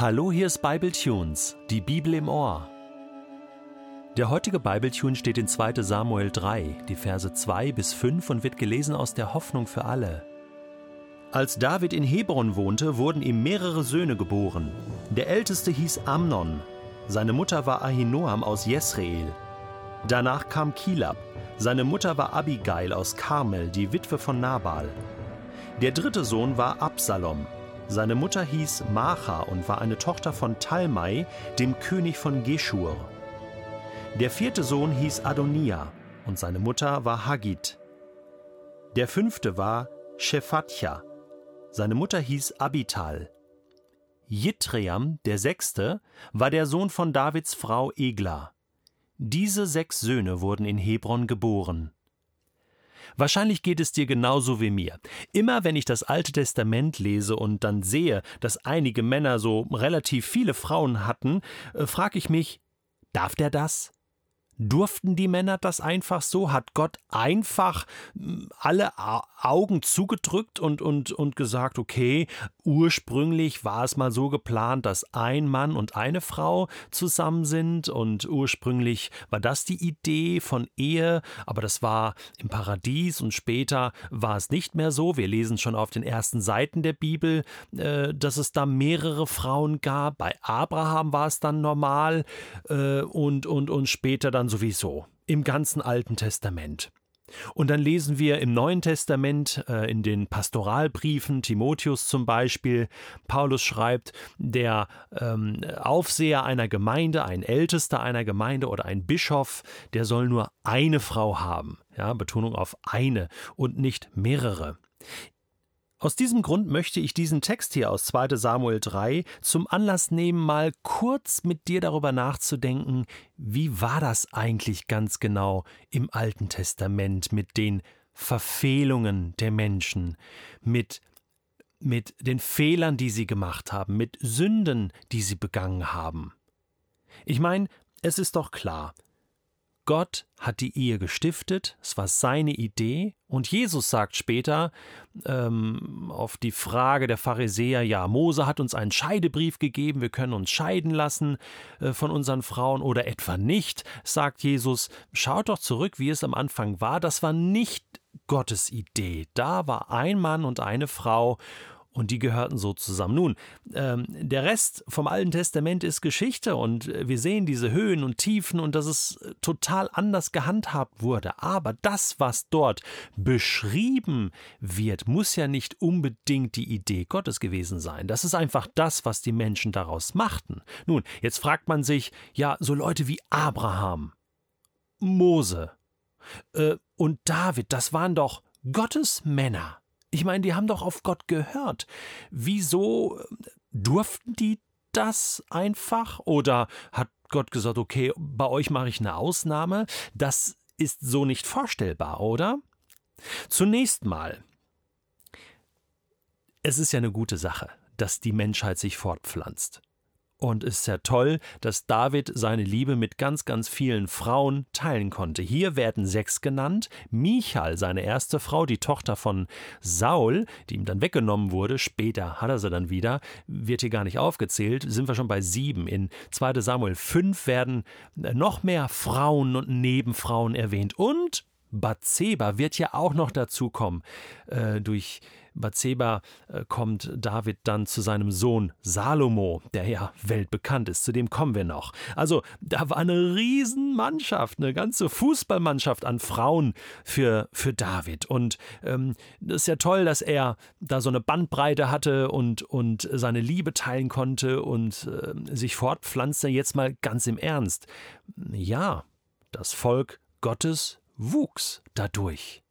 Hallo, hier ist Bible Tunes, die Bibel im Ohr. Der heutige Bibletune steht in 2. Samuel 3, die Verse 2 bis 5 und wird gelesen aus der Hoffnung für alle. Als David in Hebron wohnte, wurden ihm mehrere Söhne geboren. Der älteste hieß Amnon, seine Mutter war Ahinoam aus Jesreel. Danach kam Kilab, seine Mutter war Abigail aus Karmel, die Witwe von Nabal. Der dritte Sohn war Absalom, seine Mutter hieß Macha und war eine Tochter von Talmai, dem König von Geschur. Der vierte Sohn hieß Adonia und seine Mutter war Hagit. Der fünfte war Shephatja. Seine Mutter hieß Abital. Jitream, der sechste, war der Sohn von Davids Frau Egla. Diese sechs Söhne wurden in Hebron geboren. Wahrscheinlich geht es dir genauso wie mir. Immer wenn ich das Alte Testament lese und dann sehe, dass einige Männer so relativ viele Frauen hatten, äh, frage ich mich, darf der das? Durften die Männer das einfach so? Hat Gott einfach hm, alle Augen zugedrückt und, und, und gesagt, okay, ursprünglich war es mal so geplant, dass ein Mann und eine Frau zusammen sind und ursprünglich war das die Idee von Ehe, aber das war im Paradies und später war es nicht mehr so. Wir lesen schon auf den ersten Seiten der Bibel, äh, dass es da mehrere Frauen gab. Bei Abraham war es dann normal äh, und, und, und später dann sowieso im ganzen Alten Testament. Und dann lesen wir im Neuen Testament, äh, in den Pastoralbriefen, Timotheus zum Beispiel, Paulus schreibt, der ähm, Aufseher einer Gemeinde, ein Ältester einer Gemeinde oder ein Bischof, der soll nur eine Frau haben. Ja, Betonung auf eine und nicht mehrere. Aus diesem Grund möchte ich diesen Text hier aus 2 Samuel 3 zum Anlass nehmen, mal kurz mit dir darüber nachzudenken, wie war das eigentlich ganz genau im Alten Testament mit den Verfehlungen der Menschen, mit mit den Fehlern, die sie gemacht haben, mit Sünden, die sie begangen haben. Ich meine, es ist doch klar, Gott hat die Ehe gestiftet, es war seine Idee, und Jesus sagt später ähm, auf die Frage der Pharisäer, ja, Mose hat uns einen Scheidebrief gegeben, wir können uns scheiden lassen äh, von unseren Frauen oder etwa nicht, sagt Jesus, schaut doch zurück, wie es am Anfang war, das war nicht Gottes Idee, da war ein Mann und eine Frau, und die gehörten so zusammen. Nun, ähm, der Rest vom Alten Testament ist Geschichte und wir sehen diese Höhen und Tiefen und dass es total anders gehandhabt wurde. Aber das, was dort beschrieben wird, muss ja nicht unbedingt die Idee Gottes gewesen sein. Das ist einfach das, was die Menschen daraus machten. Nun, jetzt fragt man sich, ja, so Leute wie Abraham, Mose äh, und David, das waren doch Gottes Männer. Ich meine, die haben doch auf Gott gehört. Wieso äh, durften die das einfach? Oder hat Gott gesagt, okay, bei euch mache ich eine Ausnahme? Das ist so nicht vorstellbar, oder? Zunächst mal, es ist ja eine gute Sache, dass die Menschheit sich fortpflanzt. Und es ist ja toll, dass David seine Liebe mit ganz, ganz vielen Frauen teilen konnte. Hier werden sechs genannt. Michal, seine erste Frau, die Tochter von Saul, die ihm dann weggenommen wurde, später hat er sie dann wieder, wird hier gar nicht aufgezählt, sind wir schon bei sieben. In 2 Samuel 5 werden noch mehr Frauen und Nebenfrauen erwähnt. Und Bathseba wird ja auch noch dazu kommen. Äh, durch Bathseba äh, kommt David dann zu seinem Sohn Salomo, der ja weltbekannt ist. Zu dem kommen wir noch. Also, da war eine Riesenmannschaft, eine ganze Fußballmannschaft an Frauen für, für David. Und ähm, das ist ja toll, dass er da so eine Bandbreite hatte und, und seine Liebe teilen konnte und äh, sich fortpflanzte. Jetzt mal ganz im Ernst. Ja, das Volk Gottes wuchs dadurch.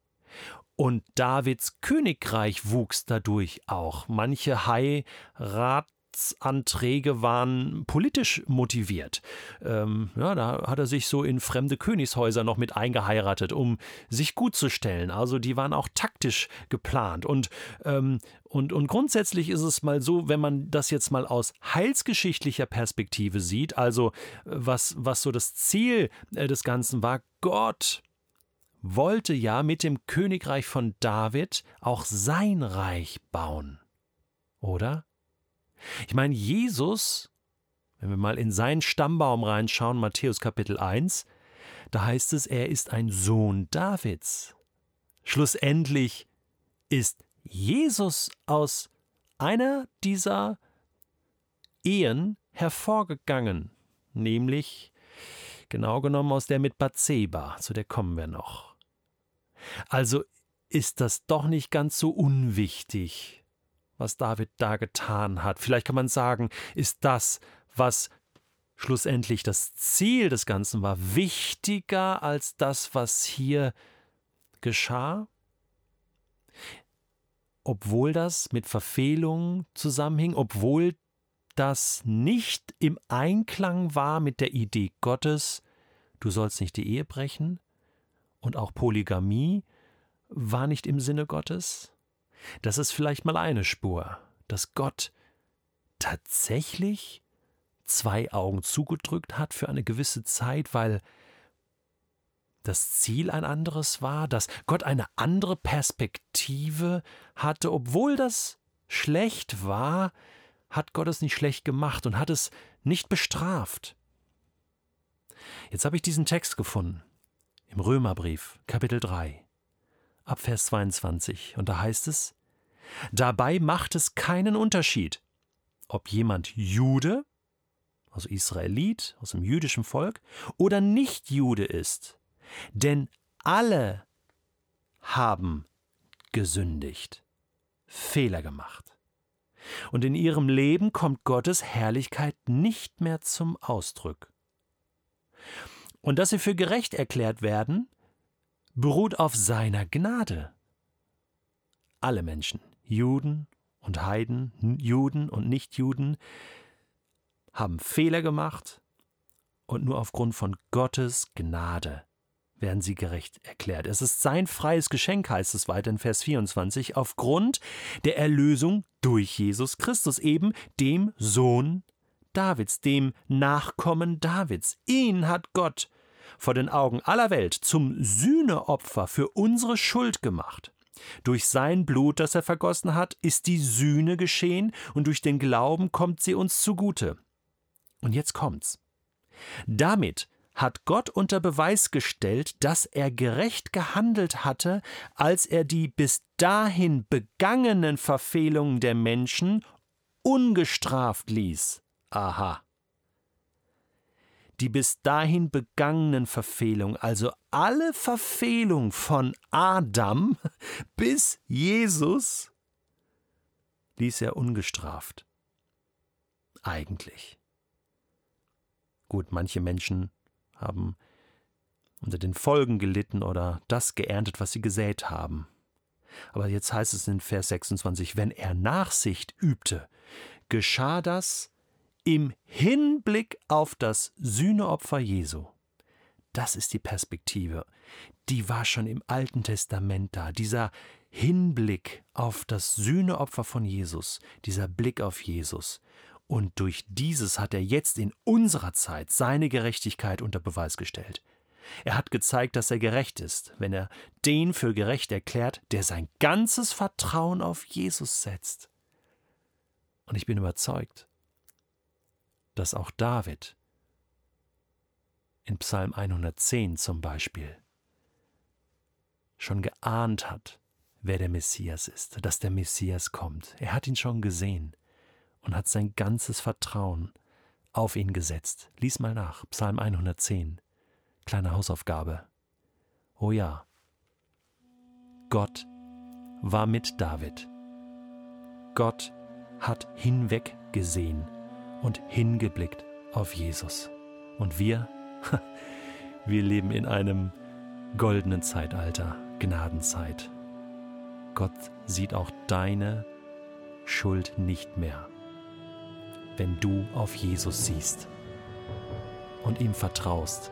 Und Davids Königreich wuchs dadurch auch. Manche Heiratsanträge waren politisch motiviert. Ähm, ja, da hat er sich so in fremde Königshäuser noch mit eingeheiratet, um sich gut zu stellen. Also die waren auch taktisch geplant. Und, ähm, und, und grundsätzlich ist es mal so, wenn man das jetzt mal aus heilsgeschichtlicher Perspektive sieht, also was, was so das Ziel äh, des Ganzen war, Gott wollte ja mit dem Königreich von David auch sein Reich bauen. Oder? Ich meine, Jesus, wenn wir mal in seinen Stammbaum reinschauen, Matthäus Kapitel 1, da heißt es, er ist ein Sohn Davids. Schlussendlich ist Jesus aus einer dieser Ehen hervorgegangen, nämlich genau genommen aus der mit Bathseba, zu der kommen wir noch. Also ist das doch nicht ganz so unwichtig, was David da getan hat. Vielleicht kann man sagen, ist das, was schlussendlich das Ziel des Ganzen war, wichtiger als das, was hier geschah? Obwohl das mit Verfehlungen zusammenhing, obwohl das nicht im Einklang war mit der Idee Gottes, du sollst nicht die Ehe brechen, und auch Polygamie war nicht im Sinne Gottes? Das ist vielleicht mal eine Spur, dass Gott tatsächlich zwei Augen zugedrückt hat für eine gewisse Zeit, weil das Ziel ein anderes war, dass Gott eine andere Perspektive hatte, obwohl das schlecht war, hat Gott es nicht schlecht gemacht und hat es nicht bestraft. Jetzt habe ich diesen Text gefunden im Römerbrief, Kapitel 3, ab Vers 22, und da heißt es: Dabei macht es keinen Unterschied, ob jemand Jude, also Israelit, aus dem jüdischen Volk, oder nicht Jude ist, denn alle haben gesündigt, Fehler gemacht. Und in ihrem Leben kommt Gottes Herrlichkeit nicht mehr zum Ausdruck. Und dass sie für gerecht erklärt werden, beruht auf seiner Gnade. Alle Menschen, Juden und Heiden, Juden und Nichtjuden, haben Fehler gemacht und nur aufgrund von Gottes Gnade werden sie gerecht erklärt. Es ist sein freies Geschenk, heißt es weiter in Vers 24, aufgrund der Erlösung durch Jesus Christus, eben dem Sohn Davids, dem Nachkommen Davids. Ihn hat Gott vor den Augen aller Welt zum Sühneopfer für unsere Schuld gemacht. Durch sein Blut, das er vergossen hat, ist die Sühne geschehen und durch den Glauben kommt sie uns zugute. Und jetzt kommt's. Damit hat Gott unter Beweis gestellt, dass er gerecht gehandelt hatte, als er die bis dahin begangenen Verfehlungen der Menschen ungestraft ließ. Aha. Die bis dahin begangenen Verfehlungen, also alle Verfehlungen von Adam bis Jesus, ließ er ungestraft. Eigentlich. Gut, manche Menschen haben unter den Folgen gelitten oder das geerntet, was sie gesät haben. Aber jetzt heißt es in Vers 26, wenn er Nachsicht übte, geschah das im Hinblick auf das Sühneopfer Jesu. Das ist die Perspektive. Die war schon im Alten Testament da. Dieser Hinblick auf das Sühneopfer von Jesus, dieser Blick auf Jesus. Und durch dieses hat er jetzt in unserer Zeit seine Gerechtigkeit unter Beweis gestellt. Er hat gezeigt, dass er gerecht ist, wenn er den für gerecht erklärt, der sein ganzes Vertrauen auf Jesus setzt. Und ich bin überzeugt, dass auch David in Psalm 110 zum Beispiel schon geahnt hat, wer der Messias ist, dass der Messias kommt. Er hat ihn schon gesehen und hat sein ganzes Vertrauen auf ihn gesetzt. Lies mal nach, Psalm 110, kleine Hausaufgabe. Oh ja, Gott war mit David. Gott hat hinweggesehen und hingeblickt auf Jesus. Und wir, wir leben in einem goldenen Zeitalter, Gnadenzeit. Gott sieht auch deine Schuld nicht mehr wenn du auf Jesus siehst und ihm vertraust